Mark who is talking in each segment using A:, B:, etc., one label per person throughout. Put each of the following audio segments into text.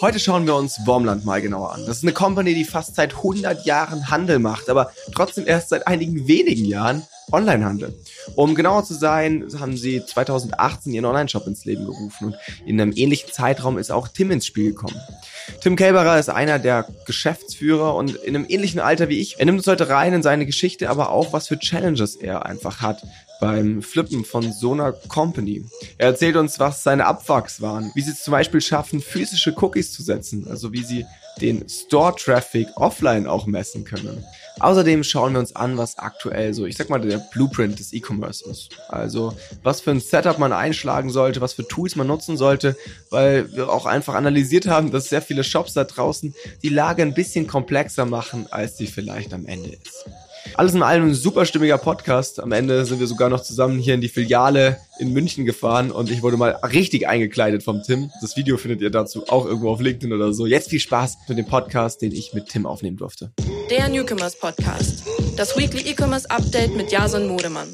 A: Heute schauen wir uns Wormland mal genauer an. Das ist eine Company, die fast seit 100 Jahren Handel macht, aber trotzdem erst seit einigen wenigen Jahren Onlinehandel. Um genauer zu sein, haben sie 2018 ihren Online-Shop ins Leben gerufen und in einem ähnlichen Zeitraum ist auch Tim ins Spiel gekommen. Tim Kelberer ist einer der Geschäftsführer und in einem ähnlichen Alter wie ich. Er nimmt uns heute rein in seine Geschichte, aber auch was für Challenges er einfach hat beim Flippen von so einer Company. Er erzählt uns, was seine Abwachs waren, wie sie es zum Beispiel schaffen, physische Cookies zu setzen, also wie sie den Store-Traffic offline auch messen können. Außerdem schauen wir uns an, was aktuell so, ich sag mal, der Blueprint des E-Commerce ist. Also, was für ein Setup man einschlagen sollte, was für Tools man nutzen sollte, weil wir auch einfach analysiert haben, dass sehr viele Shops da draußen die Lage ein bisschen komplexer machen, als sie vielleicht am Ende ist. Alles in allem ein super stimmiger Podcast. Am Ende sind wir sogar noch zusammen hier in die Filiale in München gefahren und ich wurde mal richtig eingekleidet vom Tim. Das Video findet ihr dazu auch irgendwo auf LinkedIn oder so. Jetzt viel Spaß mit dem Podcast, den ich mit Tim aufnehmen durfte.
B: Der Newcomers Podcast. Das Weekly E-Commerce Update mit Jason Modemann.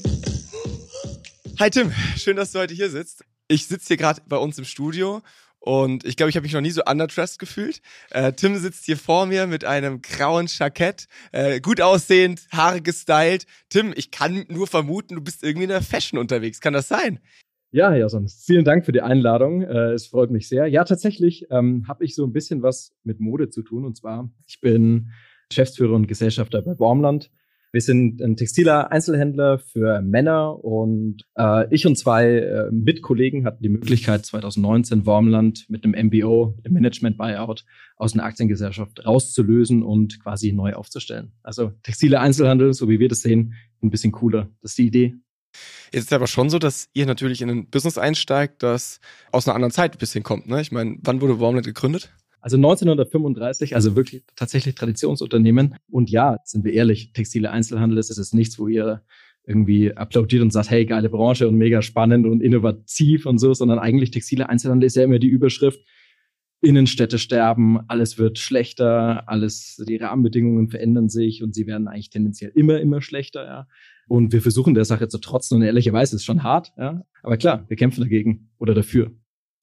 A: Hi Tim, schön, dass du heute hier sitzt. Ich sitze hier gerade bei uns im Studio und ich glaube, ich habe mich noch nie so underdressed gefühlt. Äh, Tim sitzt hier vor mir mit einem grauen Jackett, äh, gut aussehend, Haare gestylt. Tim, ich kann nur vermuten, du bist irgendwie in der Fashion unterwegs. Kann das sein?
C: Ja, ja, sonst vielen Dank für die Einladung. Äh, es freut mich sehr. Ja, tatsächlich ähm, habe ich so ein bisschen was mit Mode zu tun. Und zwar, ich bin Geschäftsführer und Gesellschafter bei Baumland. Wir sind ein textiler Einzelhändler für Männer und äh, ich und zwei äh, Mitkollegen hatten die Möglichkeit, 2019 Wormland mit einem MBO, dem Management Buyout, aus einer Aktiengesellschaft rauszulösen und quasi neu aufzustellen. Also textiler Einzelhandel, so wie wir das sehen, ein bisschen cooler. Das ist die Idee.
A: Jetzt ist aber schon so, dass ihr natürlich in ein Business einsteigt, das aus einer anderen Zeit ein bisschen kommt. Ne? Ich meine, wann wurde Wormland gegründet?
C: Also 1935, also wirklich tatsächlich Traditionsunternehmen. Und ja, sind wir ehrlich, textile Einzelhandel ist es nichts, wo ihr irgendwie applaudiert und sagt, hey, geile Branche und mega spannend und innovativ und so, sondern eigentlich textile Einzelhandel ist ja immer die Überschrift, Innenstädte sterben, alles wird schlechter, alles, die Rahmenbedingungen verändern sich und sie werden eigentlich tendenziell immer, immer schlechter, ja. Und wir versuchen der Sache zu trotzen und ehrlicherweise ist es schon hart, ja. Aber klar, wir kämpfen dagegen oder dafür.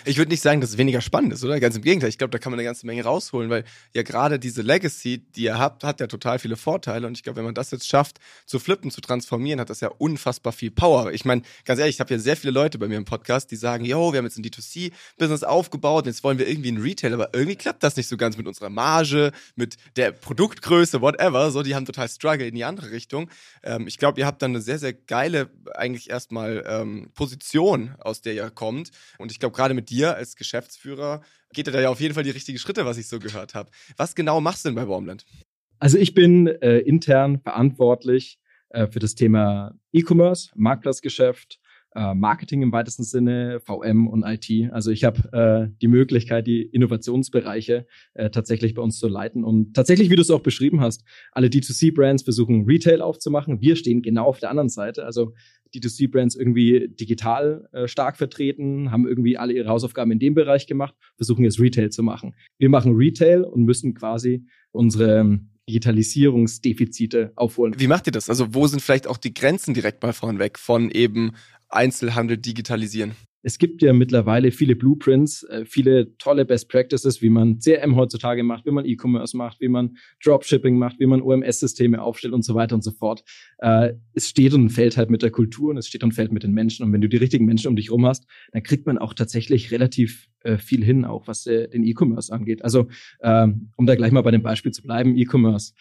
A: Ich würde nicht sagen, dass es weniger spannend ist, oder? Ganz im Gegenteil. Ich glaube, da kann man eine ganze Menge rausholen, weil ja gerade diese Legacy, die ihr habt, hat ja total viele Vorteile. Und ich glaube, wenn man das jetzt schafft, zu flippen, zu transformieren, hat das ja unfassbar viel Power. Ich meine, ganz ehrlich, ich habe ja sehr viele Leute bei mir im Podcast, die sagen, yo, wir haben jetzt ein D2C-Business aufgebaut, jetzt wollen wir irgendwie ein Retail, aber irgendwie klappt das nicht so ganz mit unserer Marge, mit der Produktgröße, whatever. So, die haben total Struggle in die andere Richtung. Ähm, ich glaube, ihr habt dann eine sehr, sehr geile, eigentlich erstmal ähm, Position, aus der ihr kommt. Und ich glaube, gerade mit dir als Geschäftsführer geht er da ja auf jeden Fall die richtigen Schritte, was ich so gehört habe. Was genau machst du denn bei Baumland?
C: Also ich bin äh, intern verantwortlich äh, für das Thema E-Commerce, Marktplatzgeschäft, äh, Marketing im weitesten Sinne, VM und IT. Also ich habe äh, die Möglichkeit, die Innovationsbereiche äh, tatsächlich bei uns zu leiten. Und tatsächlich, wie du es auch beschrieben hast, alle D2C-Brands versuchen Retail aufzumachen. Wir stehen genau auf der anderen Seite. Also D2C-Brands irgendwie digital äh, stark vertreten, haben irgendwie alle ihre Hausaufgaben in dem Bereich gemacht, versuchen jetzt Retail zu machen. Wir machen Retail und müssen quasi unsere ähm, Digitalisierungsdefizite aufholen.
A: Wie macht ihr das? Also wo sind vielleicht auch die Grenzen direkt mal vorneweg von eben Einzelhandel digitalisieren?
C: Es gibt ja mittlerweile viele Blueprints, äh, viele tolle Best Practices, wie man CRM heutzutage macht, wie man E-Commerce macht, wie man Dropshipping macht, wie man OMS-Systeme aufstellt und so weiter und so fort. Äh, es steht und fällt halt mit der Kultur und es steht und fällt mit den Menschen. Und wenn du die richtigen Menschen um dich rum hast, dann kriegt man auch tatsächlich relativ äh, viel hin, auch was den E-Commerce angeht. Also, ähm, um da gleich mal bei dem Beispiel zu bleiben, E-Commerce.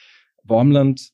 C: Wormland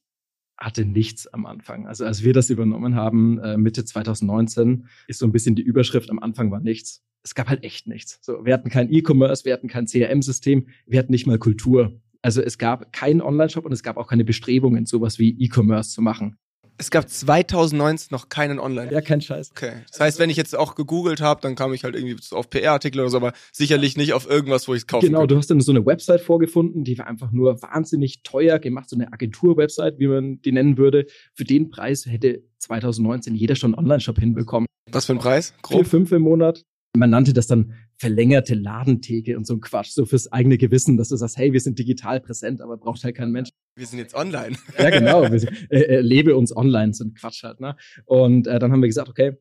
C: hatte nichts am Anfang. Also als wir das übernommen haben, äh, Mitte 2019, ist so ein bisschen die Überschrift, am Anfang war nichts. Es gab halt echt nichts. So, wir hatten kein E-Commerce, wir hatten kein CRM-System, wir hatten nicht mal Kultur. Also es gab keinen Online-Shop und es gab auch keine Bestrebungen, sowas wie E-Commerce zu machen.
A: Es gab 2019 noch keinen Online.
C: Ja, kein Scheiß.
A: Okay. Das heißt, wenn ich jetzt auch gegoogelt habe, dann kam ich halt irgendwie auf PR-Artikel oder so, aber sicherlich nicht auf irgendwas, wo ich es kaufen
C: Genau, könnte. du hast dann so eine Website vorgefunden, die war einfach nur wahnsinnig teuer gemacht, so eine Agentur-Website, wie man die nennen würde. Für den Preis hätte 2019 jeder schon einen Online-Shop hinbekommen.
A: Was für ein Preis?
C: Grob? Vier, fünf im Monat. Man nannte das dann verlängerte Ladentheke und so ein Quatsch, so fürs eigene Gewissen, dass du sagst, hey, wir sind digital präsent, aber braucht halt kein Mensch.
A: Wir sind jetzt online.
C: ja, genau. Wir äh, äh, lebe uns online, so ein Quatsch halt. Ne? Und äh, dann haben wir gesagt, okay,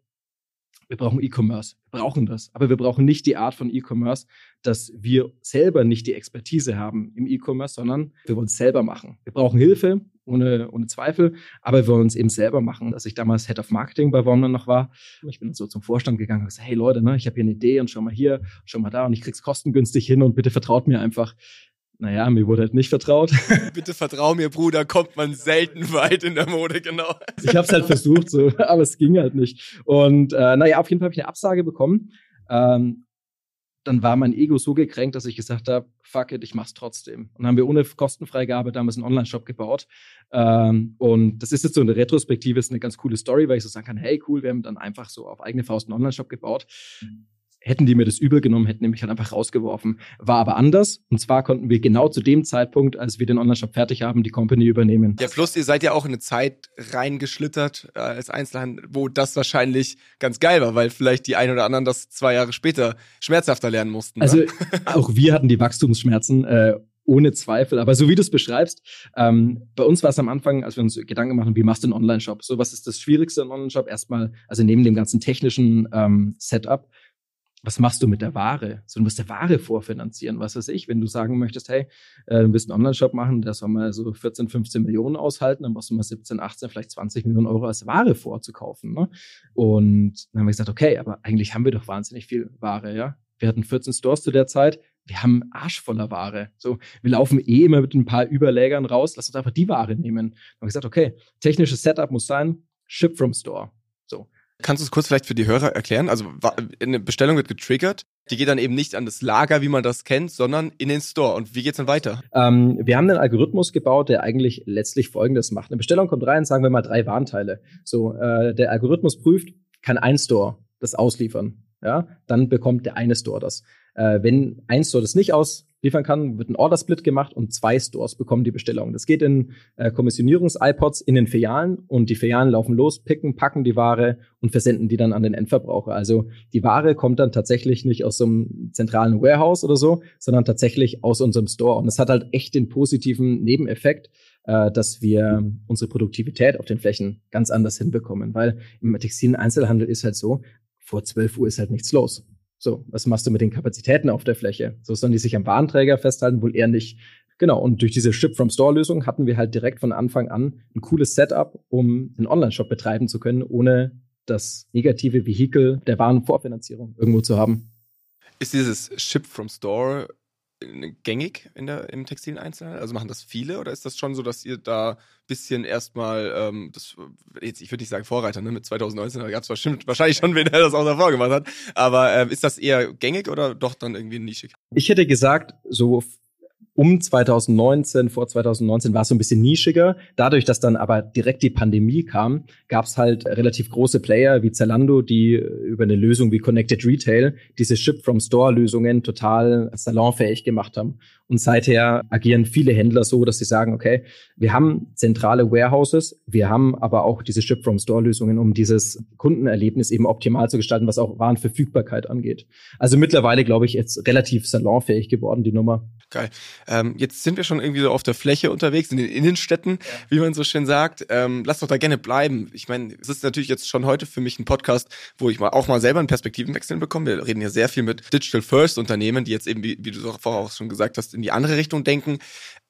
C: wir brauchen E-Commerce, wir brauchen das, aber wir brauchen nicht die Art von E-Commerce, dass wir selber nicht die Expertise haben im E-Commerce, sondern wir wollen es selber machen. Wir brauchen Hilfe, ohne, ohne Zweifel, aber wir wollen es eben selber machen. Als ich damals Head of Marketing bei Warner noch war, ich bin so zum Vorstand gegangen und gesagt, hey Leute, ne, ich habe hier eine Idee und schau mal hier, schau mal da und ich krieg's kostengünstig hin und bitte vertraut mir einfach. Naja, mir wurde halt nicht vertraut.
A: Bitte vertrau mir, Bruder, kommt man selten weit in der Mode, genau.
C: Ich habe es halt versucht, so, aber es ging halt nicht. Und äh, naja, auf jeden Fall habe ich eine Absage bekommen. Ähm, dann war mein Ego so gekränkt, dass ich gesagt habe, fuck it, ich mach's trotzdem. Und dann haben wir ohne Kostenfreigabe damals einen Online-Shop gebaut. Ähm, und das ist jetzt so eine Retrospektive, ist eine ganz coole Story, weil ich so sagen kann, hey cool, wir haben dann einfach so auf eigene Faust einen Online-Shop gebaut. Hätten die mir das übel genommen, hätten die mich halt einfach rausgeworfen. War aber anders. Und zwar konnten wir genau zu dem Zeitpunkt, als wir den Online-Shop fertig haben, die Company übernehmen.
A: Ja, plus ihr seid ja auch in eine Zeit reingeschlittert äh, als Einzelhandel, wo das wahrscheinlich ganz geil war, weil vielleicht die ein oder anderen das zwei Jahre später schmerzhafter lernen mussten.
C: Also ne? auch wir hatten die Wachstumsschmerzen. Äh, ohne Zweifel. Aber so wie du es beschreibst, ähm, bei uns war es am Anfang, als wir uns Gedanken machen, wie machst du einen Online-Shop? So, was ist das Schwierigste im Online-Shop? Erstmal, also neben dem ganzen technischen ähm, Setup, was machst du mit der Ware? So, du musst der Ware vorfinanzieren, was weiß ich. Wenn du sagen möchtest, hey, äh, du willst einen Online-Shop machen, der soll mal so 14, 15 Millionen aushalten, dann brauchst du mal 17, 18, vielleicht 20 Millionen Euro als Ware vorzukaufen. Ne? Und dann haben wir gesagt, okay, aber eigentlich haben wir doch wahnsinnig viel Ware, ja. Wir hatten 14 Stores zu der Zeit. Wir haben Arsch voller Ware. So, wir laufen eh immer mit ein paar Überlägern raus. Lass uns einfach die Ware nehmen. Dann haben wir gesagt, okay, technisches Setup muss sein, Ship from Store.
A: Kannst du es kurz vielleicht für die Hörer erklären? Also eine Bestellung wird getriggert, die geht dann eben nicht an das Lager, wie man das kennt, sondern in den Store. Und wie geht's dann weiter?
C: Ähm, wir haben einen Algorithmus gebaut, der eigentlich letztlich Folgendes macht. Eine Bestellung kommt rein, sagen wir mal drei Warnteile. So, äh, der Algorithmus prüft, kann ein Store das ausliefern. Ja, dann bekommt der eine Store das. Äh, wenn ein Store das nicht ausliefern kann, wird ein Order-Split gemacht und zwei Stores bekommen die Bestellung. Das geht in äh, Kommissionierungs-iPods in den Filialen und die Filialen laufen los, picken, packen die Ware und versenden die dann an den Endverbraucher. Also die Ware kommt dann tatsächlich nicht aus so einem zentralen Warehouse oder so, sondern tatsächlich aus unserem Store. Und es hat halt echt den positiven Nebeneffekt, äh, dass wir unsere Produktivität auf den Flächen ganz anders hinbekommen. Weil im textilen Einzelhandel ist halt so, vor 12 Uhr ist halt nichts los. So, was machst du mit den Kapazitäten auf der Fläche? So sollen die sich am Warenträger festhalten, wohl eher nicht. Genau, und durch diese Ship-from-Store-Lösung hatten wir halt direkt von Anfang an ein cooles Setup, um einen Online-Shop betreiben zu können, ohne das negative Vehikel der Warenvorfinanzierung irgendwo zu haben.
A: Ist dieses Ship-from-Store gängig in der, im textilen Einzelhandel? Also machen das viele oder ist das schon so, dass ihr da ein bisschen erstmal, ähm, das, jetzt, ich würde nicht sagen Vorreiter, ne? mit 2019, da gab es wahrscheinlich schon wen, der das auch davor gemacht hat, aber äh, ist das eher gängig oder doch dann irgendwie nischig?
C: Ich hätte gesagt, so um 2019, vor 2019 war es so ein bisschen nischiger. Dadurch, dass dann aber direkt die Pandemie kam, gab es halt relativ große Player wie Zalando, die über eine Lösung wie Connected Retail diese Ship-from-Store-Lösungen total salonfähig gemacht haben. Und seither agieren viele Händler so, dass sie sagen, okay, wir haben zentrale Warehouses, wir haben aber auch diese Ship-from-Store-Lösungen, um dieses Kundenerlebnis eben optimal zu gestalten, was auch Warenverfügbarkeit angeht. Also mittlerweile, glaube ich, jetzt relativ salonfähig geworden, die Nummer.
A: Geil. Ähm, jetzt sind wir schon irgendwie so auf der Fläche unterwegs, in den Innenstädten, ja. wie man so schön sagt. Ähm, lass doch da gerne bleiben. Ich meine, es ist natürlich jetzt schon heute für mich ein Podcast, wo ich mal auch mal selber einen Perspektivenwechsel bekomme. Wir reden ja sehr viel mit Digital First Unternehmen, die jetzt eben, wie, wie du vorher auch schon gesagt hast, in die andere Richtung denken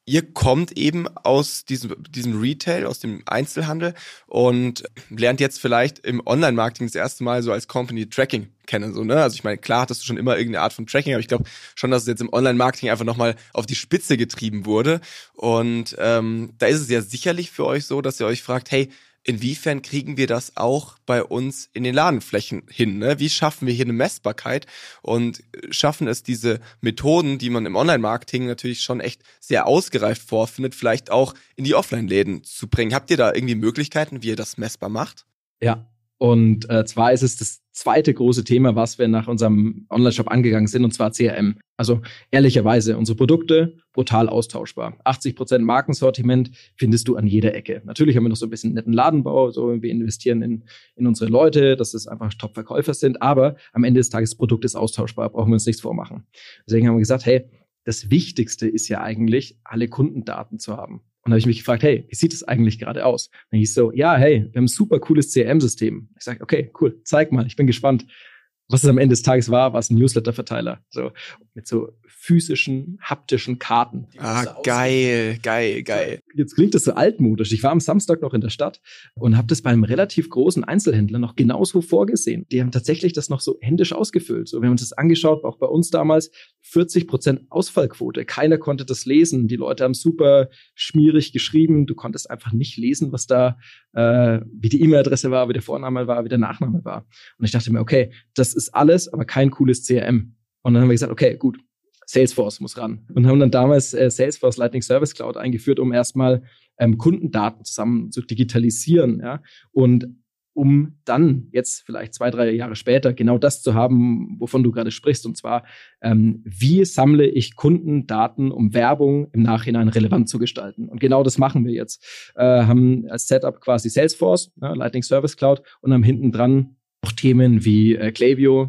A: ihr kommt eben aus diesem, diesem Retail, aus dem Einzelhandel und lernt jetzt vielleicht im Online-Marketing das erste Mal so als Company Tracking kennen. So, ne? Also ich meine, klar hattest du schon immer irgendeine Art von Tracking, aber ich glaube schon, dass es jetzt im Online-Marketing einfach nochmal auf die Spitze getrieben wurde. Und ähm, da ist es ja sicherlich für euch so, dass ihr euch fragt, hey, inwiefern kriegen wir das auch bei uns in den Ladenflächen hin? Ne? Wie schaffen wir hier eine Messbarkeit und schaffen es diese Methoden, die man im Online-Marketing natürlich schon echt sehr ausgereift vorfindet, vielleicht auch in die Offline-Läden zu bringen? Habt ihr da irgendwie Möglichkeiten, wie ihr das messbar macht?
C: Ja, und äh, zwar ist es das zweite große Thema, was wir nach unserem Online-Shop angegangen sind, und zwar CRM. Also ehrlicherweise, unsere Produkte brutal austauschbar. 80 Prozent Markensortiment findest du an jeder Ecke. Natürlich haben wir noch so ein bisschen netten Ladenbau, so wir investieren in, in unsere Leute, dass es einfach Top-Verkäufer sind, aber am Ende des Tages, das Produkt ist austauschbar, brauchen wir uns nichts vormachen. Deswegen haben wir gesagt, hey, das Wichtigste ist ja eigentlich, alle Kundendaten zu haben. Und habe ich mich gefragt, hey, wie sieht es eigentlich gerade aus? Dann hieß so, ja, hey, wir haben ein super cooles CRM-System. Ich sage, okay, cool, zeig mal, ich bin gespannt was es am Ende des Tages war, war es ein Newsletter-Verteiler. So, mit so physischen, haptischen Karten.
A: Ah, geil, geil, geil.
C: Jetzt klingt das so altmodisch. Ich war am Samstag noch in der Stadt und habe das bei einem relativ großen Einzelhändler noch genauso vorgesehen. Die haben tatsächlich das noch so händisch ausgefüllt. So, wir haben uns das angeschaut, auch bei uns damals 40 Prozent Ausfallquote. Keiner konnte das lesen. Die Leute haben super schmierig geschrieben. Du konntest einfach nicht lesen, was da, äh, wie die E-Mail-Adresse war, wie der Vorname war, wie der Nachname war. Und ich dachte mir, okay, das ist alles, aber kein cooles CRM. Und dann haben wir gesagt, okay, gut, Salesforce muss ran. Und haben dann damals äh, Salesforce Lightning Service Cloud eingeführt, um erstmal ähm, Kundendaten zusammen zu digitalisieren, ja. Und um dann jetzt vielleicht zwei, drei Jahre später genau das zu haben, wovon du gerade sprichst, und zwar, ähm, wie sammle ich Kundendaten, um Werbung im Nachhinein relevant zu gestalten? Und genau das machen wir jetzt. Äh, haben als Setup quasi Salesforce, ja, Lightning Service Cloud, und haben hinten dran auch Themen wie äh,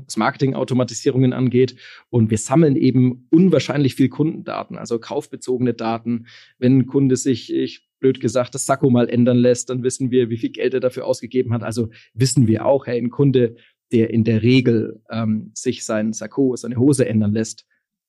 C: was Marketing-Automatisierungen angeht. Und wir sammeln eben unwahrscheinlich viel Kundendaten, also kaufbezogene Daten. Wenn ein Kunde sich, ich blöd gesagt, das Sakko mal ändern lässt, dann wissen wir, wie viel Geld er dafür ausgegeben hat. Also wissen wir auch, hey, ein Kunde, der in der Regel ähm, sich sein Sakko, seine Hose ändern lässt,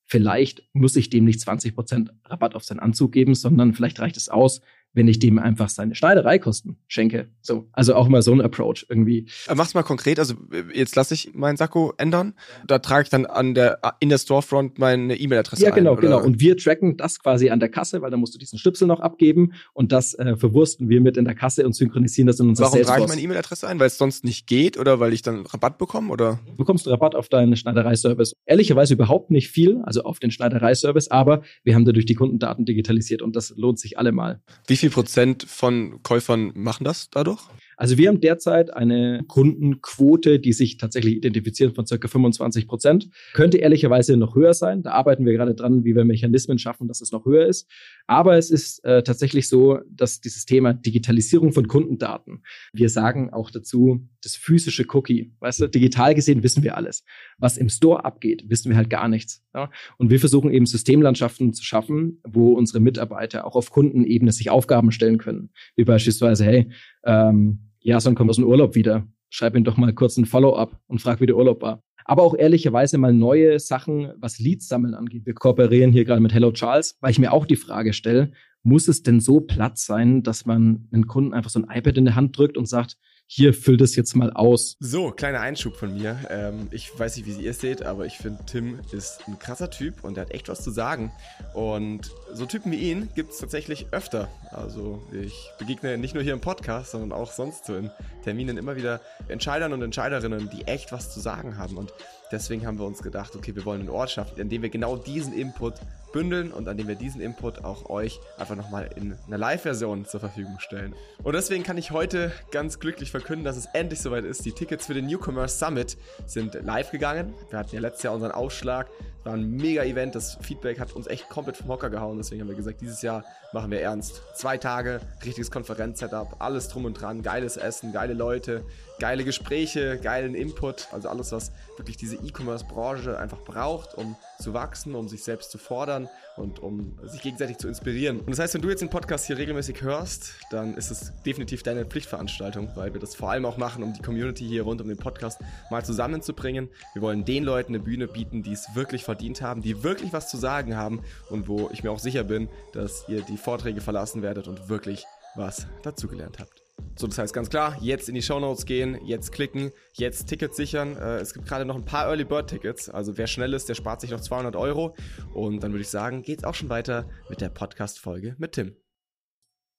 C: vielleicht muss ich dem nicht 20 Prozent Rabatt auf seinen Anzug geben, sondern vielleicht reicht es aus, wenn ich dem einfach seine Schneidereikosten schenke. So, also auch mal so ein Approach irgendwie.
A: Äh, mach's mal konkret. Also jetzt lasse ich meinen Sakko ändern. Da trage ich dann an der in der Storefront meine E-Mail-Adresse
C: Ja, genau, ein, genau. Und wir tracken das quasi an der Kasse, weil da musst du diesen Schnipsel noch abgeben und das äh, verwursten wir mit in der Kasse und synchronisieren das in unserer
A: Warum trage ich meine E-Mail-Adresse ein? Weil es sonst nicht geht oder weil ich dann Rabatt bekomme oder?
C: Du bekommst Rabatt auf deinen Schneidereiservice. Ehrlicherweise überhaupt nicht viel, also auf den Schneidereiservice, aber wir haben dadurch die Kundendaten digitalisiert und das lohnt sich allemal.
A: Wie viel Prozent von Käufern machen das dadurch?
C: Also wir haben derzeit eine Kundenquote, die sich tatsächlich identifizieren von circa 25 Prozent. Könnte ehrlicherweise noch höher sein. Da arbeiten wir gerade dran, wie wir Mechanismen schaffen, dass es noch höher ist. Aber es ist äh, tatsächlich so, dass dieses Thema Digitalisierung von Kundendaten, wir sagen auch dazu, das physische Cookie. Weißt du, digital gesehen wissen wir alles. Was im Store abgeht, wissen wir halt gar nichts. Ja? Und wir versuchen eben Systemlandschaften zu schaffen, wo unsere Mitarbeiter auch auf Kundenebene sich Aufgaben stellen können. Wie beispielsweise, hey, ähm, Jason kommt aus dem Urlaub wieder. Schreib ihm doch mal kurz ein Follow-up und frag, wie der Urlaub war. Aber auch ehrlicherweise mal neue Sachen, was Leads sammeln angeht. Wir kooperieren hier gerade mit Hello Charles, weil ich mir auch die Frage stelle, muss es denn so platt sein, dass man einen Kunden einfach so ein iPad in der Hand drückt und sagt, hier, füll das jetzt mal aus.
A: So, kleiner Einschub von mir. Ähm, ich weiß nicht, wie ihr es seht, aber ich finde, Tim ist ein krasser Typ und er hat echt was zu sagen. Und so Typen wie ihn gibt es tatsächlich öfter. Also ich begegne nicht nur hier im Podcast, sondern auch sonst so in Terminen immer wieder Entscheidern und Entscheiderinnen, die echt was zu sagen haben. Und deswegen haben wir uns gedacht, okay, wir wollen einen Ort schaffen, in dem wir genau diesen Input bündeln und an dem wir diesen Input auch euch einfach nochmal in einer Live-Version zur Verfügung stellen. Und deswegen kann ich heute ganz glücklich verkünden, dass es endlich soweit ist. Die Tickets für den Newcomers Summit sind live gegangen. Wir hatten ja letztes Jahr unseren Aufschlag. War ein mega Event. Das Feedback hat uns echt komplett vom Hocker gehauen. Deswegen haben wir gesagt, dieses Jahr machen wir ernst. Zwei Tage, richtiges Konferenzsetup, alles drum und dran, geiles Essen, geile Leute, geile Gespräche, geilen Input. Also alles, was wirklich diese E-Commerce-Branche einfach braucht, um zu wachsen, um sich selbst zu fordern und um sich gegenseitig zu inspirieren. Und das heißt, wenn du jetzt den Podcast hier regelmäßig hörst, dann ist es definitiv deine Pflichtveranstaltung, weil wir das vor allem auch machen, um die Community hier rund um den Podcast mal zusammenzubringen. Wir wollen den Leuten eine Bühne bieten, die es wirklich verdient haben, die wirklich was zu sagen haben und wo ich mir auch sicher bin, dass ihr die Vorträge verlassen werdet und wirklich was dazugelernt habt. So, das heißt ganz klar, jetzt in die Show Notes gehen, jetzt klicken, jetzt Tickets sichern. Äh, es gibt gerade noch ein paar Early Bird Tickets, also wer schnell ist, der spart sich noch 200 Euro. Und dann würde ich sagen, geht's auch schon weiter mit der Podcast-Folge mit Tim.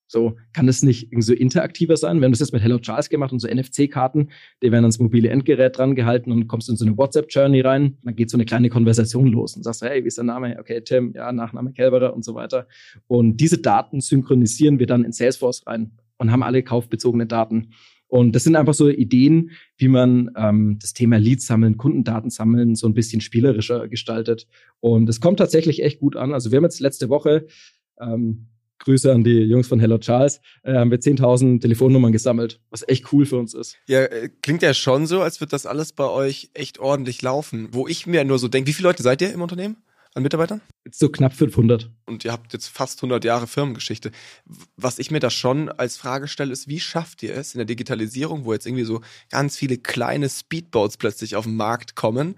C: So, kann es nicht so interaktiver sein? Wir haben das jetzt mit Hello Charles gemacht und so NFC-Karten, die werden ans mobile Endgerät dran gehalten und kommst in so eine WhatsApp-Journey rein. Dann geht so eine kleine Konversation los und sagst, hey, wie ist der Name? Okay, Tim, ja, Nachname Kelberer und so weiter. Und diese Daten synchronisieren wir dann in Salesforce rein und haben alle kaufbezogene Daten. Und das sind einfach so Ideen, wie man ähm, das Thema Leads sammeln, Kundendaten sammeln, so ein bisschen spielerischer gestaltet. Und es kommt tatsächlich echt gut an. Also wir haben jetzt letzte Woche, ähm, Grüße an die Jungs von Hello Charles, äh, haben wir 10.000 Telefonnummern gesammelt, was echt cool für uns ist.
A: Ja, äh, klingt ja schon so, als wird das alles bei euch echt ordentlich laufen. Wo ich mir nur so denke, wie viele Leute seid ihr im Unternehmen? An Mitarbeitern?
C: So knapp 500.
A: Und ihr habt jetzt fast 100 Jahre Firmengeschichte. Was ich mir da schon als Frage stelle, ist, wie schafft ihr es in der Digitalisierung, wo jetzt irgendwie so ganz viele kleine Speedboats plötzlich auf den Markt kommen,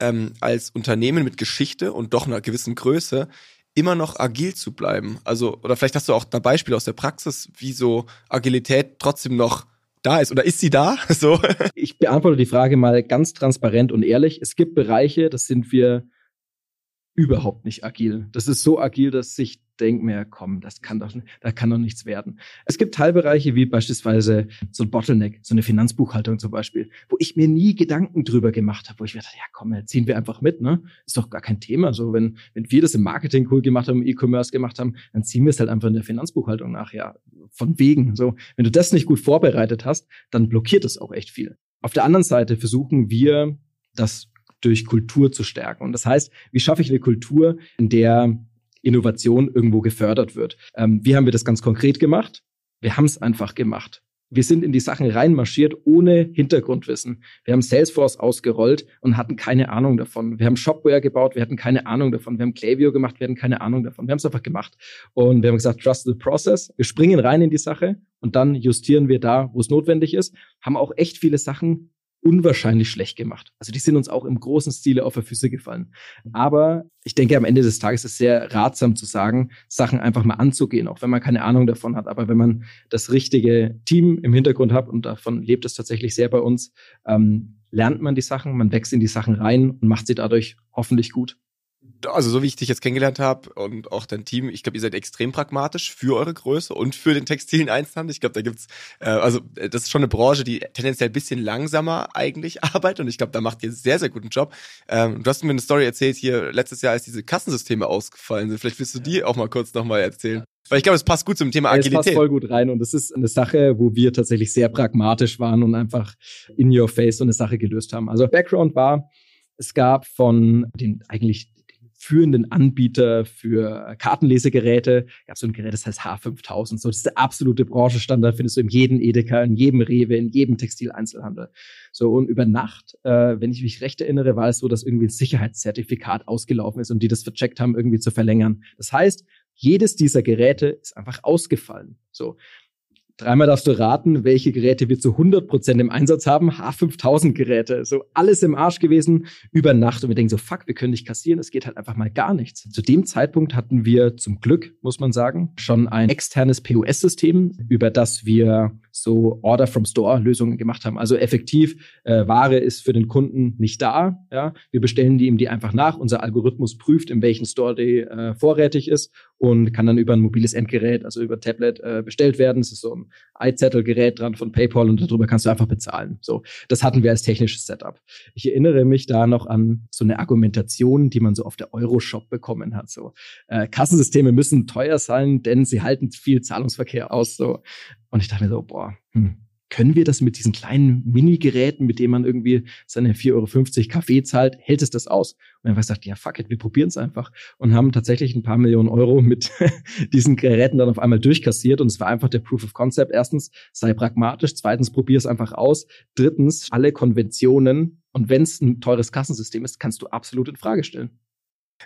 A: ähm, als Unternehmen mit Geschichte und doch einer gewissen Größe, immer noch agil zu bleiben? Also, oder vielleicht hast du auch ein Beispiel aus der Praxis, wie so Agilität trotzdem noch da ist oder ist sie da? So.
C: Ich beantworte die Frage mal ganz transparent und ehrlich. Es gibt Bereiche, das sind wir überhaupt nicht agil. Das ist so agil, dass ich denke mir, komm, das kann doch, da kann doch nichts werden. Es gibt Teilbereiche wie beispielsweise so ein Bottleneck, so eine Finanzbuchhaltung zum Beispiel, wo ich mir nie Gedanken drüber gemacht habe, wo ich mir dachte, ja komm, ziehen wir einfach mit, ne? Ist doch gar kein Thema. So, wenn, wenn wir das im Marketing cool gemacht haben, im E-Commerce gemacht haben, dann ziehen wir es halt einfach in der Finanzbuchhaltung nach. Ja, von wegen. So, wenn du das nicht gut vorbereitet hast, dann blockiert es auch echt viel. Auf der anderen Seite versuchen wir, das durch Kultur zu stärken. Und das heißt, wie schaffe ich eine Kultur, in der Innovation irgendwo gefördert wird? Ähm, wie haben wir das ganz konkret gemacht? Wir haben es einfach gemacht. Wir sind in die Sachen reinmarschiert ohne Hintergrundwissen. Wir haben Salesforce ausgerollt und hatten keine Ahnung davon. Wir haben Shopware gebaut, wir hatten keine Ahnung davon. Wir haben Klaviyo gemacht, wir hatten keine Ahnung davon. Wir haben es einfach gemacht. Und wir haben gesagt, trust the process. Wir springen rein in die Sache und dann justieren wir da, wo es notwendig ist. Haben auch echt viele Sachen unwahrscheinlich schlecht gemacht. Also die sind uns auch im großen Stile auf die Füße gefallen. Aber ich denke, am Ende des Tages ist es sehr ratsam zu sagen, Sachen einfach mal anzugehen, auch wenn man keine Ahnung davon hat. Aber wenn man das richtige Team im Hintergrund hat, und davon lebt es tatsächlich sehr bei uns, ähm, lernt man die Sachen, man wächst in die Sachen rein und macht sie dadurch hoffentlich gut
A: also so wie ich dich jetzt kennengelernt habe und auch dein Team, ich glaube, ihr seid extrem pragmatisch für eure Größe und für den textilen Einzelhandel. Ich glaube, da gibt's äh, also äh, das ist schon eine Branche, die tendenziell ein bisschen langsamer eigentlich arbeitet und ich glaube, da macht ihr sehr sehr guten Job. Ähm, du hast mir eine Story erzählt hier letztes Jahr, als diese Kassensysteme ausgefallen sind. Vielleicht willst du die auch mal kurz nochmal erzählen. Weil ich glaube, es passt gut zum Thema Agilität. Es
C: passt voll gut rein und das ist eine Sache, wo wir tatsächlich sehr pragmatisch waren und einfach in your face so eine Sache gelöst haben. Also Background war, es gab von den eigentlich führenden Anbieter für Kartenlesegeräte. Gab so ein Gerät, das heißt H5000. So, das ist der absolute Branchenstandard, findest du in jedem Edeka, in jedem Rewe, in jedem Textileinzelhandel. So, und über Nacht, äh, wenn ich mich recht erinnere, war es so, dass irgendwie ein Sicherheitszertifikat ausgelaufen ist und die das vercheckt haben, irgendwie zu verlängern. Das heißt, jedes dieser Geräte ist einfach ausgefallen. So. Dreimal darfst du raten, welche Geräte wir zu 100% im Einsatz haben. H5000 Geräte. So alles im Arsch gewesen über Nacht. Und wir denken so, fuck, wir können nicht kassieren. Es geht halt einfach mal gar nichts. Zu dem Zeitpunkt hatten wir zum Glück, muss man sagen, schon ein externes POS-System, über das wir so Order from Store Lösungen gemacht haben. Also effektiv, äh, Ware ist für den Kunden nicht da. Ja, wir bestellen die ihm die einfach nach. Unser Algorithmus prüft, in welchem Store die äh, vorrätig ist und kann dann über ein mobiles Endgerät, also über Tablet äh, bestellt werden. Es ist so ein iZettel-Gerät dran von PayPal und darüber kannst du einfach bezahlen. So, das hatten wir als technisches Setup. Ich erinnere mich da noch an so eine Argumentation, die man so auf der Euroshop bekommen hat. So, äh, Kassensysteme müssen teuer sein, denn sie halten viel Zahlungsverkehr aus. So, und ich dachte mir so, boah, hm, können wir das mit diesen kleinen Mini-Geräten, mit denen man irgendwie seine 4,50 Euro Kaffee zahlt, hält es das aus? Und wir gesagt, ja, fuck it, wir probieren es einfach. Und haben tatsächlich ein paar Millionen Euro mit diesen Geräten dann auf einmal durchkassiert. Und es war einfach der Proof of Concept. Erstens, sei pragmatisch. Zweitens, probier es einfach aus. Drittens, alle Konventionen. Und wenn es ein teures Kassensystem ist, kannst du absolut in Frage stellen.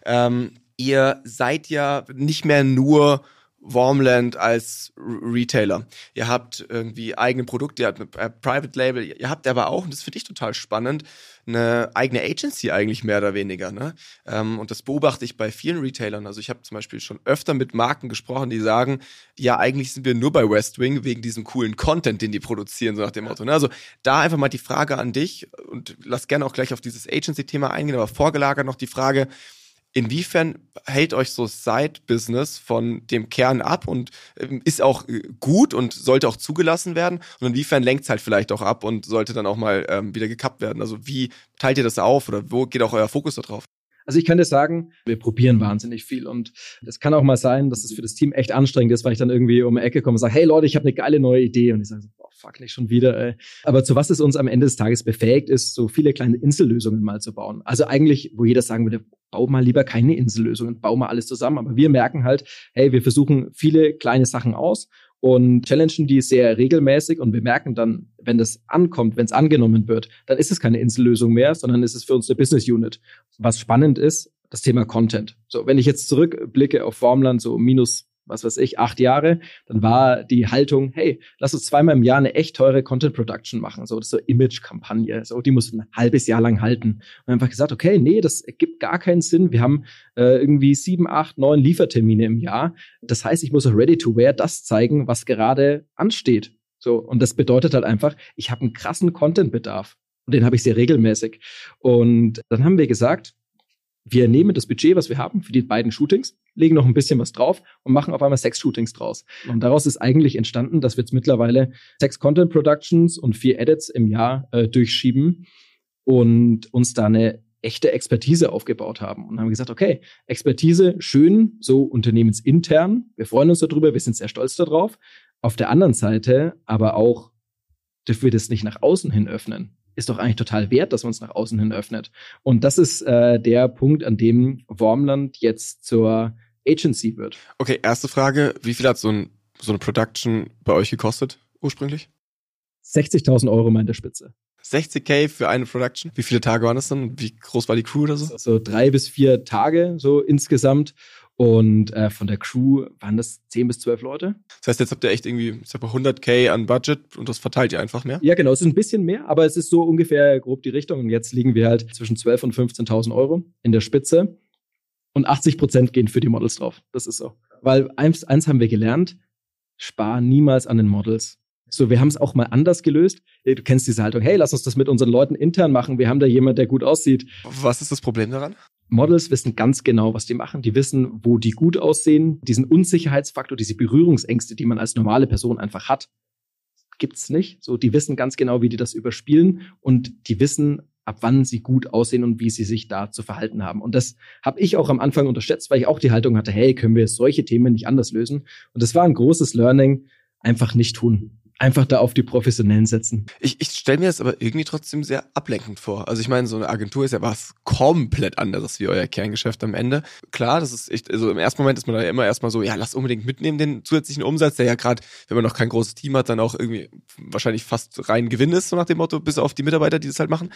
A: Ähm, ihr seid ja nicht mehr nur Warmland als Retailer. Ihr habt irgendwie eigene Produkte, ihr habt ein äh, Private Label, ihr habt aber auch, und das finde ich total spannend, eine eigene Agency eigentlich mehr oder weniger. Ne? Ähm, und das beobachte ich bei vielen Retailern. Also ich habe zum Beispiel schon öfter mit Marken gesprochen, die sagen, ja, eigentlich sind wir nur bei West Wing wegen diesem coolen Content, den die produzieren, so nach dem Motto. Ne? Also da einfach mal die Frage an dich und lass gerne auch gleich auf dieses Agency-Thema eingehen, aber vorgelagert noch die Frage, Inwiefern hält euch so Side-Business von dem Kern ab und ähm, ist auch äh, gut und sollte auch zugelassen werden? Und inwiefern lenkt es halt vielleicht auch ab und sollte dann auch mal ähm, wieder gekappt werden? Also wie teilt ihr das auf oder wo geht auch euer Fokus darauf?
C: Also ich dir sagen, wir probieren wahnsinnig viel und es kann auch mal sein, dass es für das Team echt anstrengend ist, weil ich dann irgendwie um die Ecke komme und sage, hey Leute, ich habe eine geile neue Idee und ich sage so, boah, fuck, nicht schon wieder. Ey. Aber zu was es uns am Ende des Tages befähigt, ist so viele kleine Insellösungen mal zu bauen. Also eigentlich, wo jeder sagen würde, bau mal lieber keine Insellösungen, bau mal alles zusammen. Aber wir merken halt, hey, wir versuchen viele kleine Sachen aus und challengen die sehr regelmäßig und wir merken dann, wenn das ankommt, wenn es angenommen wird, dann ist es keine Insellösung mehr, sondern ist es für uns eine Business Unit. Was spannend ist, das Thema Content. So, wenn ich jetzt zurückblicke auf Formland, so minus was weiß ich, acht Jahre, dann war die Haltung, hey, lass uns zweimal im Jahr eine echt teure Content Production machen, so, so Image-Kampagne, so, die muss ein halbes Jahr lang halten. Und einfach gesagt, okay, nee, das ergibt gar keinen Sinn. Wir haben äh, irgendwie sieben, acht, neun Liefertermine im Jahr. Das heißt, ich muss auch ready to wear das zeigen, was gerade ansteht. So, und das bedeutet halt einfach, ich habe einen krassen Content-Bedarf. Und den habe ich sehr regelmäßig. Und dann haben wir gesagt, wir nehmen das Budget, was wir haben für die beiden Shootings, legen noch ein bisschen was drauf und machen auf einmal sechs Shootings draus. Und daraus ist eigentlich entstanden, dass wir jetzt mittlerweile sechs Content Productions und vier Edits im Jahr äh, durchschieben und uns da eine echte Expertise aufgebaut haben und haben gesagt, okay, Expertise schön, so unternehmensintern. Wir freuen uns darüber, wir sind sehr stolz darauf. Auf der anderen Seite aber auch dürfen wir das nicht nach außen hin öffnen ist doch eigentlich total wert, dass man es nach außen hin öffnet. Und das ist äh, der Punkt, an dem Wormland jetzt zur Agency wird.
A: Okay, erste Frage. Wie viel hat so, ein, so eine Production bei euch gekostet ursprünglich?
C: 60.000 Euro in der Spitze.
A: 60k für eine Production. Wie viele Tage waren das dann? Wie groß war die Crew oder so?
C: So drei bis vier Tage so insgesamt. Und äh, von der Crew waren das 10 bis 12 Leute.
A: Das heißt, jetzt habt ihr echt irgendwie ich sag mal 100k an Budget und das verteilt ihr einfach mehr?
C: Ja, genau. Es ist ein bisschen mehr, aber es ist so ungefähr grob die Richtung. Und jetzt liegen wir halt zwischen 12 und 15.000 Euro in der Spitze. Und 80 Prozent gehen für die Models drauf. Das ist so. Weil eins, eins haben wir gelernt, spar niemals an den Models. So, wir haben es auch mal anders gelöst. Du kennst diese Haltung, hey, lass uns das mit unseren Leuten intern machen. Wir haben da jemand, der gut aussieht.
A: Was ist das Problem daran?
C: Models wissen ganz genau, was die machen. Die wissen, wo die gut aussehen. Diesen Unsicherheitsfaktor, diese Berührungsängste, die man als normale Person einfach hat, gibt's nicht. So, die wissen ganz genau, wie die das überspielen und die wissen, ab wann sie gut aussehen und wie sie sich da zu verhalten haben. Und das habe ich auch am Anfang unterschätzt, weil ich auch die Haltung hatte, hey, können wir solche Themen nicht anders lösen? Und das war ein großes Learning, einfach nicht tun einfach da auf die Professionellen setzen.
A: Ich, ich stelle mir das aber irgendwie trotzdem sehr ablenkend vor. Also ich meine, so eine Agentur ist ja was komplett anderes wie euer Kerngeschäft am Ende. Klar, das ist echt, also im ersten Moment ist man da ja immer erstmal so, ja, lass unbedingt mitnehmen den zusätzlichen Umsatz, der ja gerade, wenn man noch kein großes Team hat, dann auch irgendwie wahrscheinlich fast rein Gewinn ist, so nach dem Motto, bis auf die Mitarbeiter, die das halt machen.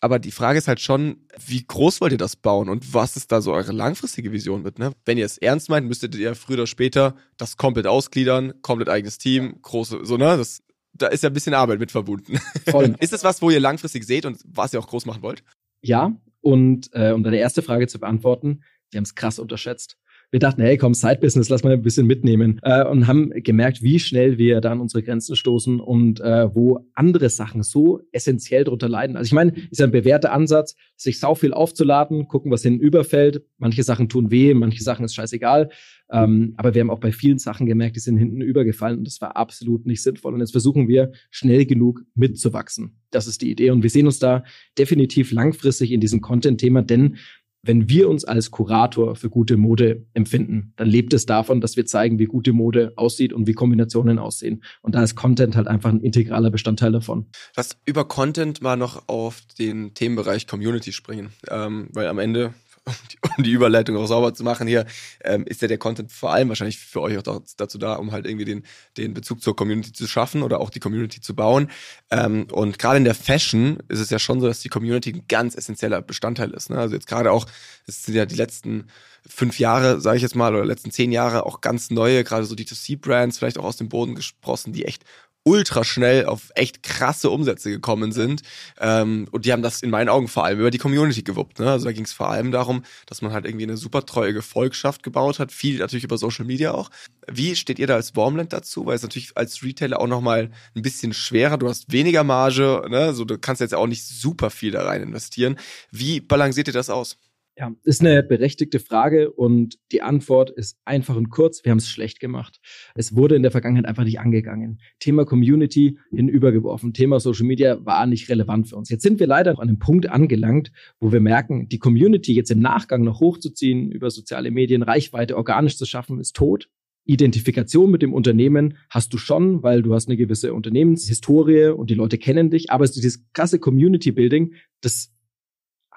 A: Aber die Frage ist halt schon, wie groß wollt ihr das bauen und was ist da so eure langfristige Vision mit, ne? Wenn ihr es ernst meint, müsstet ihr früher oder später das komplett ausgliedern, komplett eigenes Team, große, so, ne? Das, da ist ja ein bisschen Arbeit mit verbunden. Voll. ist das was, wo ihr langfristig seht und was ihr auch groß machen wollt?
C: Ja, und äh, um deine erste Frage zu beantworten, wir haben es krass unterschätzt wir dachten, hey, komm, Side-Business, lass mal ein bisschen mitnehmen. Äh, und haben gemerkt, wie schnell wir da an unsere Grenzen stoßen und äh, wo andere Sachen so essentiell darunter leiden. Also ich meine, ist ja ein bewährter Ansatz, sich sau viel aufzuladen, gucken, was hinten überfällt. Manche Sachen tun weh, manche Sachen ist scheißegal. Ähm, aber wir haben auch bei vielen Sachen gemerkt, die sind hinten übergefallen und das war absolut nicht sinnvoll. Und jetzt versuchen wir schnell genug mitzuwachsen. Das ist die Idee. Und wir sehen uns da definitiv langfristig in diesem Content-Thema, denn wenn wir uns als Kurator für gute Mode empfinden, dann lebt es davon, dass wir zeigen, wie gute Mode aussieht und wie Kombinationen aussehen. Und da ist Content halt einfach ein integraler Bestandteil davon.
A: Was über Content mal noch auf den Themenbereich Community springen, ähm, weil am Ende um die Überleitung auch sauber zu machen hier, ähm, ist ja der Content vor allem wahrscheinlich für euch auch dazu da, um halt irgendwie den, den Bezug zur Community zu schaffen oder auch die Community zu bauen. Ähm, und gerade in der Fashion ist es ja schon so, dass die Community ein ganz essentieller Bestandteil ist. Ne? Also jetzt gerade auch, es sind ja die letzten fünf Jahre, sage ich jetzt mal, oder letzten zehn Jahre auch ganz neue, gerade so D2C-Brands, vielleicht auch aus dem Boden gesprossen, die echt ultra schnell auf echt krasse Umsätze gekommen sind. Ähm, und die haben das in meinen Augen vor allem über die Community gewuppt. Ne? Also da ging es vor allem darum, dass man halt irgendwie eine super treue Gefolgschaft gebaut hat, viel natürlich über Social Media auch. Wie steht ihr da als Baumland dazu? Weil es natürlich als Retailer auch nochmal ein bisschen schwerer, du hast weniger Marge, ne? so, du kannst jetzt auch nicht super viel da rein investieren. Wie balanciert ihr das aus?
C: Ja, ist eine berechtigte Frage und die Antwort ist einfach und kurz. Wir haben es schlecht gemacht. Es wurde in der Vergangenheit einfach nicht angegangen. Thema Community hinübergeworfen. Thema Social Media war nicht relevant für uns. Jetzt sind wir leider an einem Punkt angelangt, wo wir merken, die Community jetzt im Nachgang noch hochzuziehen, über soziale Medien, Reichweite organisch zu schaffen, ist tot. Identifikation mit dem Unternehmen hast du schon, weil du hast eine gewisse Unternehmenshistorie und die Leute kennen dich. Aber dieses krasse Community Building, das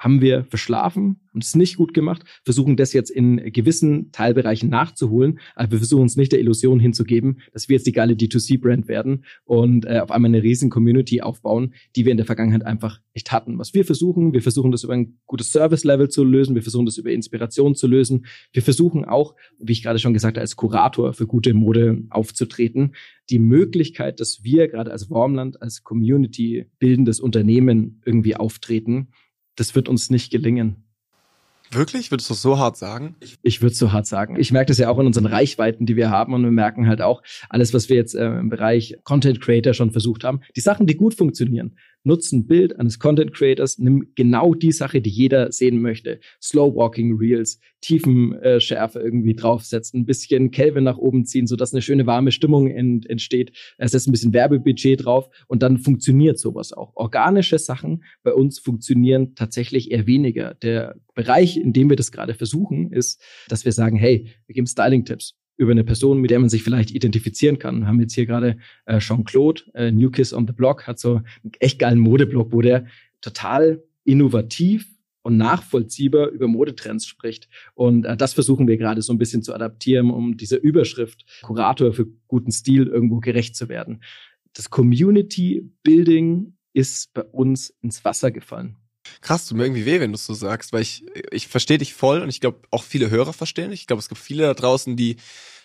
C: haben wir verschlafen, haben es nicht gut gemacht, versuchen das jetzt in gewissen Teilbereichen nachzuholen, aber wir versuchen uns nicht der Illusion hinzugeben, dass wir jetzt die geile D2C-Brand werden und äh, auf einmal eine riesen Community aufbauen, die wir in der Vergangenheit einfach nicht hatten. Was wir versuchen, wir versuchen das über ein gutes Service-Level zu lösen, wir versuchen das über Inspiration zu lösen, wir versuchen auch, wie ich gerade schon gesagt habe, als Kurator für gute Mode aufzutreten. Die Möglichkeit, dass wir gerade als Wormland, als Community bildendes Unternehmen irgendwie auftreten, das wird uns nicht gelingen.
A: Wirklich? Würdest du so hart sagen?
C: Ich, ich würde so hart sagen. Ich merke das ja auch in unseren Reichweiten, die wir haben. Und wir merken halt auch, alles, was wir jetzt äh, im Bereich Content Creator schon versucht haben, die Sachen, die gut funktionieren, nutzt ein Bild eines Content Creators, nimm genau die Sache, die jeder sehen möchte. Slow Walking Reels, Tiefenschärfe äh, irgendwie draufsetzen, ein bisschen Kelvin nach oben ziehen, sodass eine schöne warme Stimmung ent entsteht. Es setzt ein bisschen Werbebudget drauf und dann funktioniert sowas auch. Organische Sachen bei uns funktionieren tatsächlich eher weniger. Der Bereich, in dem wir das gerade versuchen, ist, dass wir sagen, hey, wir geben Styling-Tipps über eine Person, mit der man sich vielleicht identifizieren kann. Wir haben jetzt hier gerade äh, Jean-Claude, äh, New Kiss on the Block, hat so einen echt geilen Modeblog, wo der total innovativ und nachvollziehbar über Modetrends spricht. Und äh, das versuchen wir gerade so ein bisschen zu adaptieren, um dieser Überschrift Kurator für guten Stil irgendwo gerecht zu werden. Das Community Building ist bei uns ins Wasser gefallen.
A: Krass, tut mir irgendwie weh, wenn du es so sagst, weil ich, ich verstehe dich voll und ich glaube, auch viele Hörer verstehen dich. Ich glaube, es gibt viele da draußen, die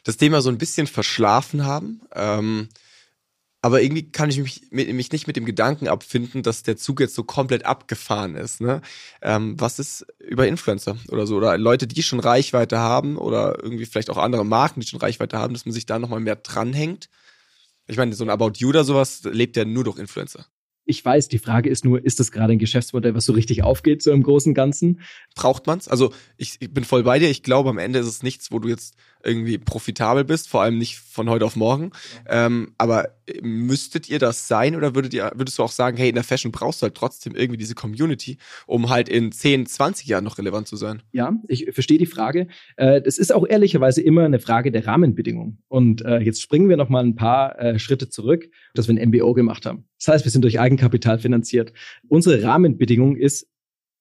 A: das Thema so ein bisschen verschlafen haben. Ähm, aber irgendwie kann ich mich, mich nicht mit dem Gedanken abfinden, dass der Zug jetzt so komplett abgefahren ist. Ne? Ähm, was ist über Influencer oder so? Oder Leute, die schon Reichweite haben oder irgendwie vielleicht auch andere Marken, die schon Reichweite haben, dass man sich da nochmal mehr dranhängt? Ich meine, so ein About You oder sowas lebt ja nur durch Influencer.
C: Ich weiß, die Frage ist nur, ist das gerade ein Geschäftsmodell, was so richtig aufgeht, so im Großen und Ganzen?
A: Braucht man's? Also ich, ich bin voll bei dir. Ich glaube, am Ende ist es nichts, wo du jetzt irgendwie profitabel bist, vor allem nicht von heute auf morgen. Ähm, aber müsstet ihr das sein oder würdet ihr, würdest du auch sagen, hey, in der Fashion brauchst du halt trotzdem irgendwie diese Community, um halt in 10, 20 Jahren noch relevant zu sein?
C: Ja, ich verstehe die Frage. Äh, es ist auch ehrlicherweise immer eine Frage der Rahmenbedingungen. Und äh, jetzt springen wir noch mal ein paar äh, Schritte zurück, dass wir ein MBO gemacht haben. Das heißt, wir sind durch Eigenkapital finanziert. Unsere Rahmenbedingung ist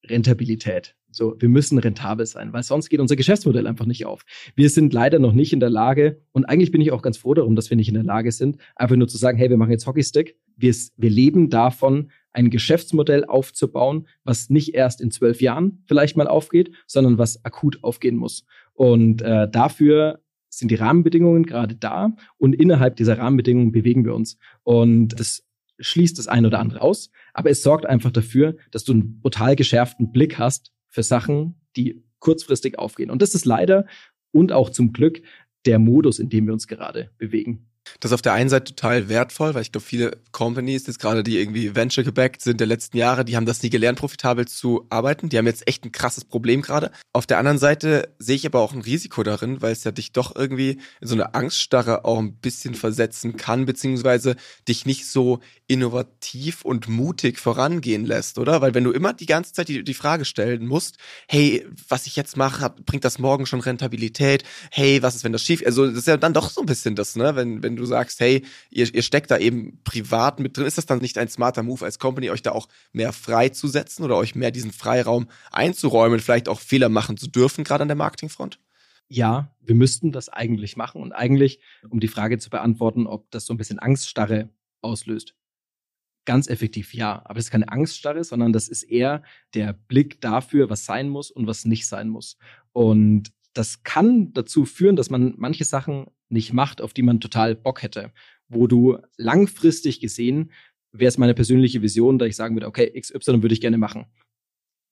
C: Rentabilität. So, wir müssen rentabel sein, weil sonst geht unser Geschäftsmodell einfach nicht auf. Wir sind leider noch nicht in der Lage, und eigentlich bin ich auch ganz froh darum, dass wir nicht in der Lage sind, einfach nur zu sagen, hey, wir machen jetzt Hockeystick. Wir, wir leben davon, ein Geschäftsmodell aufzubauen, was nicht erst in zwölf Jahren vielleicht mal aufgeht, sondern was akut aufgehen muss. Und äh, dafür sind die Rahmenbedingungen gerade da und innerhalb dieser Rahmenbedingungen bewegen wir uns. Und das schließt das eine oder andere aus, aber es sorgt einfach dafür, dass du einen brutal geschärften Blick hast für Sachen, die kurzfristig aufgehen. Und das ist leider und auch zum Glück der Modus, in dem wir uns gerade bewegen.
A: Das ist auf der einen Seite total wertvoll, weil ich glaube, viele Companies, jetzt gerade die irgendwie venture gebackt sind der letzten Jahre, die haben das nie gelernt, profitabel zu arbeiten. Die haben jetzt echt ein krasses Problem gerade. Auf der anderen Seite sehe ich aber auch ein Risiko darin, weil es ja dich doch irgendwie in so eine Angststarre auch ein bisschen versetzen kann, beziehungsweise dich nicht so innovativ und mutig vorangehen lässt, oder? Weil wenn du immer die ganze Zeit die, die Frage stellen musst, hey, was ich jetzt mache, bringt das morgen schon Rentabilität? Hey, was ist, wenn das schief? Also das ist ja dann doch so ein bisschen das, ne? Wenn, wenn du sagst, hey, ihr, ihr steckt da eben privat mit drin, ist das dann nicht ein smarter Move als Company, euch da auch mehr freizusetzen oder euch mehr diesen Freiraum einzuräumen, vielleicht auch Fehler machen zu dürfen, gerade an der Marketingfront?
C: Ja, wir müssten das eigentlich machen und eigentlich, um die Frage zu beantworten, ob das so ein bisschen Angststarre auslöst. Ganz effektiv ja, aber das ist keine Angststarre, sondern das ist eher der Blick dafür, was sein muss und was nicht sein muss. Und das kann dazu führen, dass man manche Sachen nicht macht, auf die man total Bock hätte, wo du langfristig gesehen wäre es meine persönliche Vision, da ich sagen würde, okay, XY würde ich gerne machen.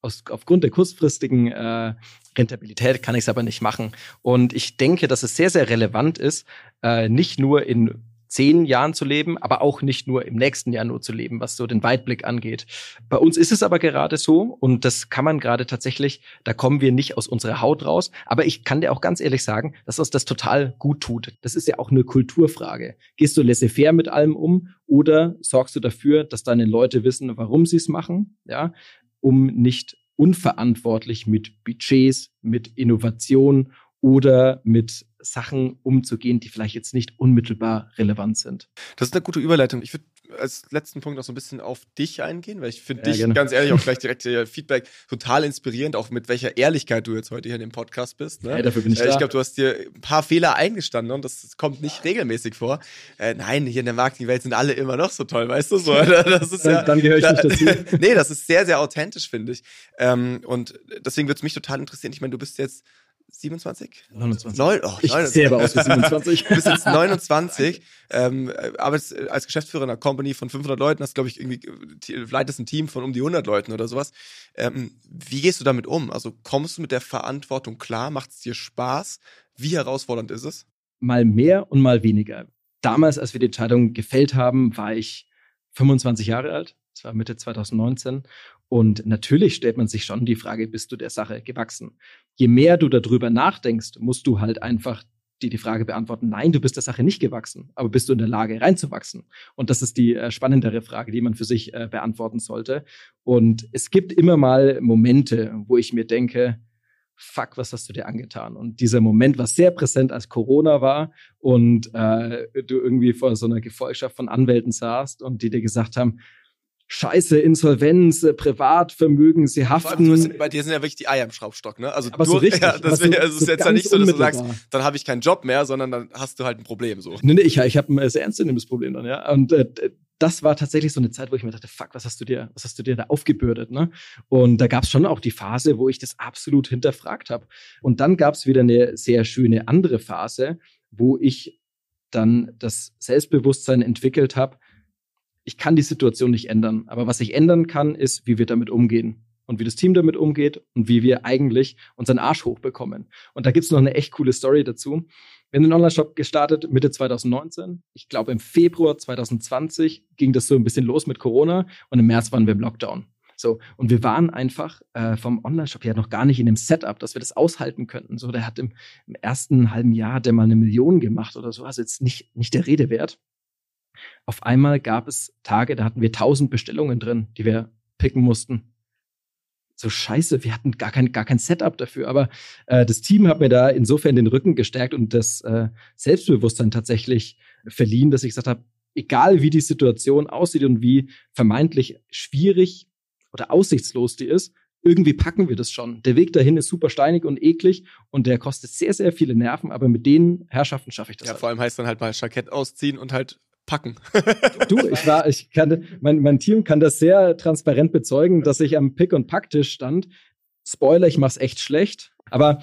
C: Aus, aufgrund der kurzfristigen äh, Rentabilität kann ich es aber nicht machen. Und ich denke, dass es sehr, sehr relevant ist, äh, nicht nur in zehn Jahren zu leben, aber auch nicht nur im nächsten Jahr nur zu leben, was so den Weitblick angeht. Bei uns ist es aber gerade so und das kann man gerade tatsächlich, da kommen wir nicht aus unserer Haut raus, aber ich kann dir auch ganz ehrlich sagen, dass uns das total gut tut. Das ist ja auch eine Kulturfrage. Gehst du laissez-faire mit allem um oder sorgst du dafür, dass deine Leute wissen, warum sie es machen, ja, um nicht unverantwortlich mit Budgets, mit Innovation oder mit Sachen umzugehen, die vielleicht jetzt nicht unmittelbar relevant sind.
A: Das ist eine gute Überleitung. Ich würde als letzten Punkt noch so ein bisschen auf dich eingehen, weil ich finde ja, dich gerne. ganz ehrlich auch gleich direkt Feedback total inspirierend, auch mit welcher Ehrlichkeit du jetzt heute hier in dem Podcast bist. Ne?
C: Ja, dafür bin ich äh,
A: Ich glaube, du hast dir ein paar Fehler eingestanden und das kommt nicht regelmäßig vor. Äh, nein, hier in der Marketingwelt sind alle immer noch so toll, weißt du? So, das
C: ist dann, ja, dann gehöre ich da, nicht
A: dazu. nee, das ist sehr, sehr authentisch, finde ich. Ähm, und deswegen würde es mich total interessieren. Ich meine, du bist jetzt 27?
C: 29.
A: Neun, oh,
C: ich 29. sehe aber aus wie 27.
A: du bist jetzt 29, ähm, arbeitest als Geschäftsführer einer Company von 500 Leuten, hast, glaube ich, irgendwie, leitest ein Team von um die 100 Leuten oder sowas. Ähm, wie gehst du damit um? Also kommst du mit der Verantwortung klar? Macht es dir Spaß? Wie herausfordernd ist es?
C: Mal mehr und mal weniger. Damals, als wir die Entscheidung gefällt haben, war ich 25 Jahre alt. Das war Mitte 2019. Und natürlich stellt man sich schon die Frage, bist du der Sache gewachsen? Je mehr du darüber nachdenkst, musst du halt einfach dir die Frage beantworten, nein, du bist der Sache nicht gewachsen, aber bist du in der Lage reinzuwachsen? Und das ist die äh, spannendere Frage, die man für sich äh, beantworten sollte. Und es gibt immer mal Momente, wo ich mir denke, fuck, was hast du dir angetan? Und dieser Moment war sehr präsent, als Corona war und äh, du irgendwie vor so einer Gefolgschaft von Anwälten saßt und die dir gesagt haben, Scheiße, Insolvenz, äh, Privatvermögen, sie haften.
A: Allem, bei dir sind ja wirklich die Eier im Schraubstock, ne? Also
C: aber du, so richtig.
A: Ja, das wär, also so ist jetzt ja nicht so, dass du sagst, dann habe ich keinen Job mehr, sondern dann hast du halt ein Problem so.
C: Nee, nee, ich, ich habe ein sehr ernstzunehmendes Problem dann, ja. Und äh, das war tatsächlich so eine Zeit, wo ich mir dachte, fuck, was hast du dir, was hast du dir da aufgebürdet, ne? Und da gab es schon auch die Phase, wo ich das absolut hinterfragt habe. Und dann gab es wieder eine sehr schöne andere Phase, wo ich dann das Selbstbewusstsein entwickelt habe, ich kann die Situation nicht ändern. Aber was ich ändern kann, ist, wie wir damit umgehen und wie das Team damit umgeht und wie wir eigentlich unseren Arsch hochbekommen. Und da gibt's noch eine echt coole Story dazu. Wir haben den Online-Shop gestartet Mitte 2019. Ich glaube, im Februar 2020 ging das so ein bisschen los mit Corona und im März waren wir im Lockdown. So, und wir waren einfach äh, vom Online-Shop ja noch gar nicht in dem Setup, dass wir das aushalten könnten. So, der hat im, im ersten halben Jahr der mal eine Million gemacht oder so, also jetzt nicht, nicht der Rede wert. Auf einmal gab es Tage, da hatten wir tausend Bestellungen drin, die wir picken mussten. So scheiße, wir hatten gar kein, gar kein Setup dafür. Aber äh, das Team hat mir da insofern den Rücken gestärkt und das äh, Selbstbewusstsein tatsächlich verliehen, dass ich gesagt habe, egal wie die Situation aussieht und wie vermeintlich schwierig oder aussichtslos die ist, irgendwie packen wir das schon. Der Weg dahin ist super steinig und eklig und der kostet sehr, sehr viele Nerven, aber mit den Herrschaften schaffe ich das.
A: Ja,
C: halt.
A: vor allem heißt dann halt mal Jackett ausziehen und halt packen.
C: du, ich war, ich kann, mein, mein Team kann das sehr transparent bezeugen, dass ich am Pick- und Packtisch stand. Spoiler, ich mach's echt schlecht. Aber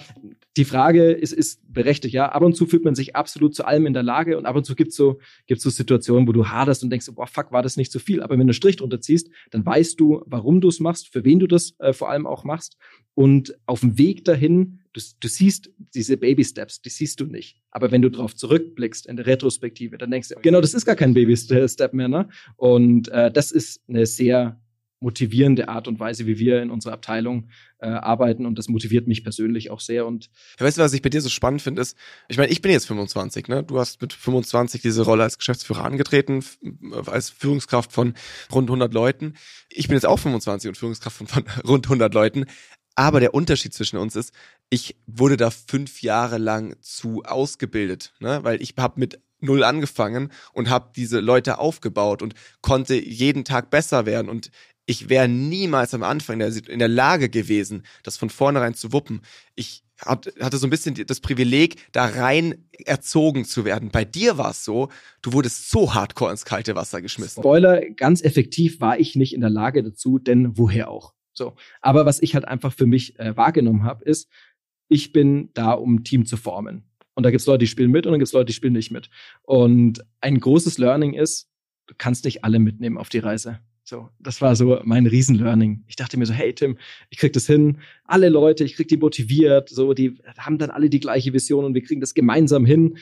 C: die Frage ist, ist berechtigt, ja. Ab und zu fühlt man sich absolut zu allem in der Lage und ab und zu gibt's so, gibt's so Situationen, wo du haderst und denkst, boah, fuck, war das nicht zu viel. Aber wenn du einen Strich drunter ziehst, dann weißt du, warum du es machst, für wen du das äh, vor allem auch machst. Und auf dem Weg dahin du, du siehst diese Baby Steps, die siehst du nicht. Aber wenn du drauf zurückblickst in der Retrospektive, dann denkst du, genau, das ist gar kein Baby Step mehr, ne? Und äh, das ist eine sehr motivierende Art und Weise, wie wir in unserer Abteilung äh, arbeiten und das motiviert mich persönlich auch sehr. Und
A: ja, weißt du, was ich bei dir so spannend finde, ist, ich meine, ich bin jetzt 25, ne? Du hast mit 25 diese Rolle als Geschäftsführer angetreten, als Führungskraft von rund 100 Leuten. Ich bin jetzt auch 25 und Führungskraft von, von rund 100 Leuten. Aber der Unterschied zwischen uns ist, ich wurde da fünf Jahre lang zu ausgebildet, ne? weil ich habe mit null angefangen und habe diese Leute aufgebaut und konnte jeden Tag besser werden und ich wäre niemals am Anfang in der, in der Lage gewesen, das von vornherein zu wuppen. Ich hatte so ein bisschen das Privileg, da rein erzogen zu werden. Bei dir war es so, du wurdest so hardcore ins kalte Wasser geschmissen.
C: Spoiler, ganz effektiv war ich nicht in der Lage dazu, denn woher auch? So. Aber was ich halt einfach für mich äh, wahrgenommen habe, ist, ich bin da, um ein Team zu formen. Und da gibt es Leute, die spielen mit und dann gibt es Leute, die spielen nicht mit. Und ein großes Learning ist, du kannst nicht alle mitnehmen auf die Reise. So, das war so mein Riesen-Learning. Ich dachte mir so, hey Tim, ich krieg das hin. Alle Leute, ich krieg die motiviert. So, die haben dann alle die gleiche Vision und wir kriegen das gemeinsam hin.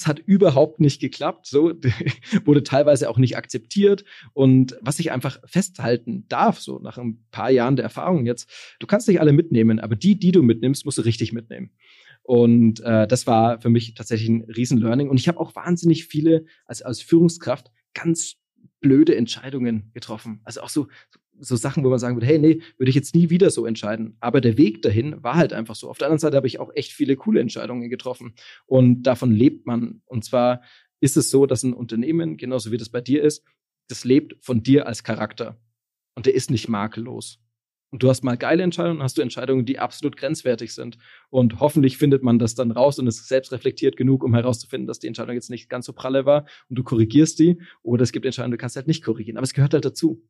C: Es hat überhaupt nicht geklappt, so wurde teilweise auch nicht akzeptiert. Und was ich einfach festhalten darf, so nach ein paar Jahren der Erfahrung jetzt, du kannst nicht alle mitnehmen, aber die, die du mitnimmst, musst du richtig mitnehmen. Und äh, das war für mich tatsächlich ein Riesen-Learning. Und ich habe auch wahnsinnig viele als, als Führungskraft ganz blöde Entscheidungen getroffen. Also auch so, so Sachen, wo man sagen würde, hey, nee, würde ich jetzt nie wieder so entscheiden. Aber der Weg dahin war halt einfach so. Auf der anderen Seite habe ich auch echt viele coole Entscheidungen getroffen. Und davon lebt man. Und zwar ist es so, dass ein Unternehmen, genauso wie das bei dir ist, das lebt von dir als Charakter. Und der ist nicht makellos. Und du hast mal geile Entscheidungen, hast du Entscheidungen, die absolut grenzwertig sind. Und hoffentlich findet man das dann raus und ist selbst reflektiert genug, um herauszufinden, dass die Entscheidung jetzt nicht ganz so pralle war und du korrigierst die. Oder es gibt Entscheidungen, du kannst halt nicht korrigieren. Aber es gehört halt dazu.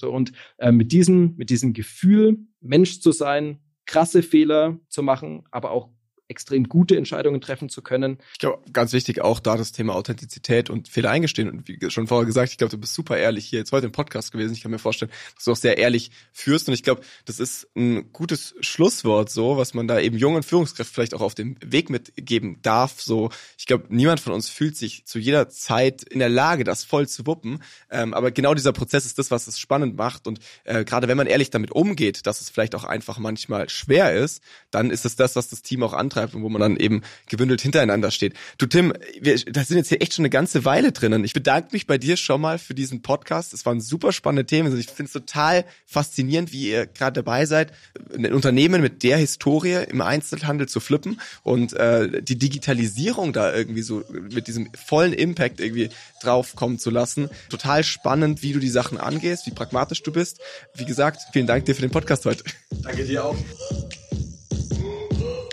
C: So, und äh, mit diesem, mit diesem Gefühl, Mensch zu sein, krasse Fehler zu machen, aber auch extrem gute Entscheidungen treffen zu können.
A: Ich glaube, ganz wichtig auch da das Thema Authentizität und Fehler eingestehen. Und wie schon vorher gesagt, ich glaube, du bist super ehrlich hier jetzt heute im Podcast gewesen. Ich kann mir vorstellen, dass du auch sehr ehrlich führst. Und ich glaube, das ist ein gutes Schlusswort so, was man da eben jungen Führungskräften vielleicht auch auf dem Weg mitgeben darf. So, ich glaube, niemand von uns fühlt sich zu jeder Zeit in der Lage, das voll zu wuppen. Ähm, aber genau dieser Prozess ist das, was es spannend macht. Und äh, gerade wenn man ehrlich damit umgeht, dass es vielleicht auch einfach manchmal schwer ist, dann ist es das, was das Team auch antreibt und wo man dann eben gebündelt hintereinander steht. Du Tim, wir da sind jetzt hier echt schon eine ganze Weile drinnen. Ich bedanke mich bei dir schon mal für diesen Podcast. Es waren super spannende Themen. Also ich finde es total faszinierend, wie ihr gerade dabei seid, ein Unternehmen mit der Historie im Einzelhandel zu flippen und äh, die Digitalisierung da irgendwie so mit diesem vollen Impact irgendwie draufkommen zu lassen. Total spannend, wie du die Sachen angehst, wie pragmatisch du bist. Wie gesagt, vielen Dank dir für den Podcast heute.
C: Danke dir auch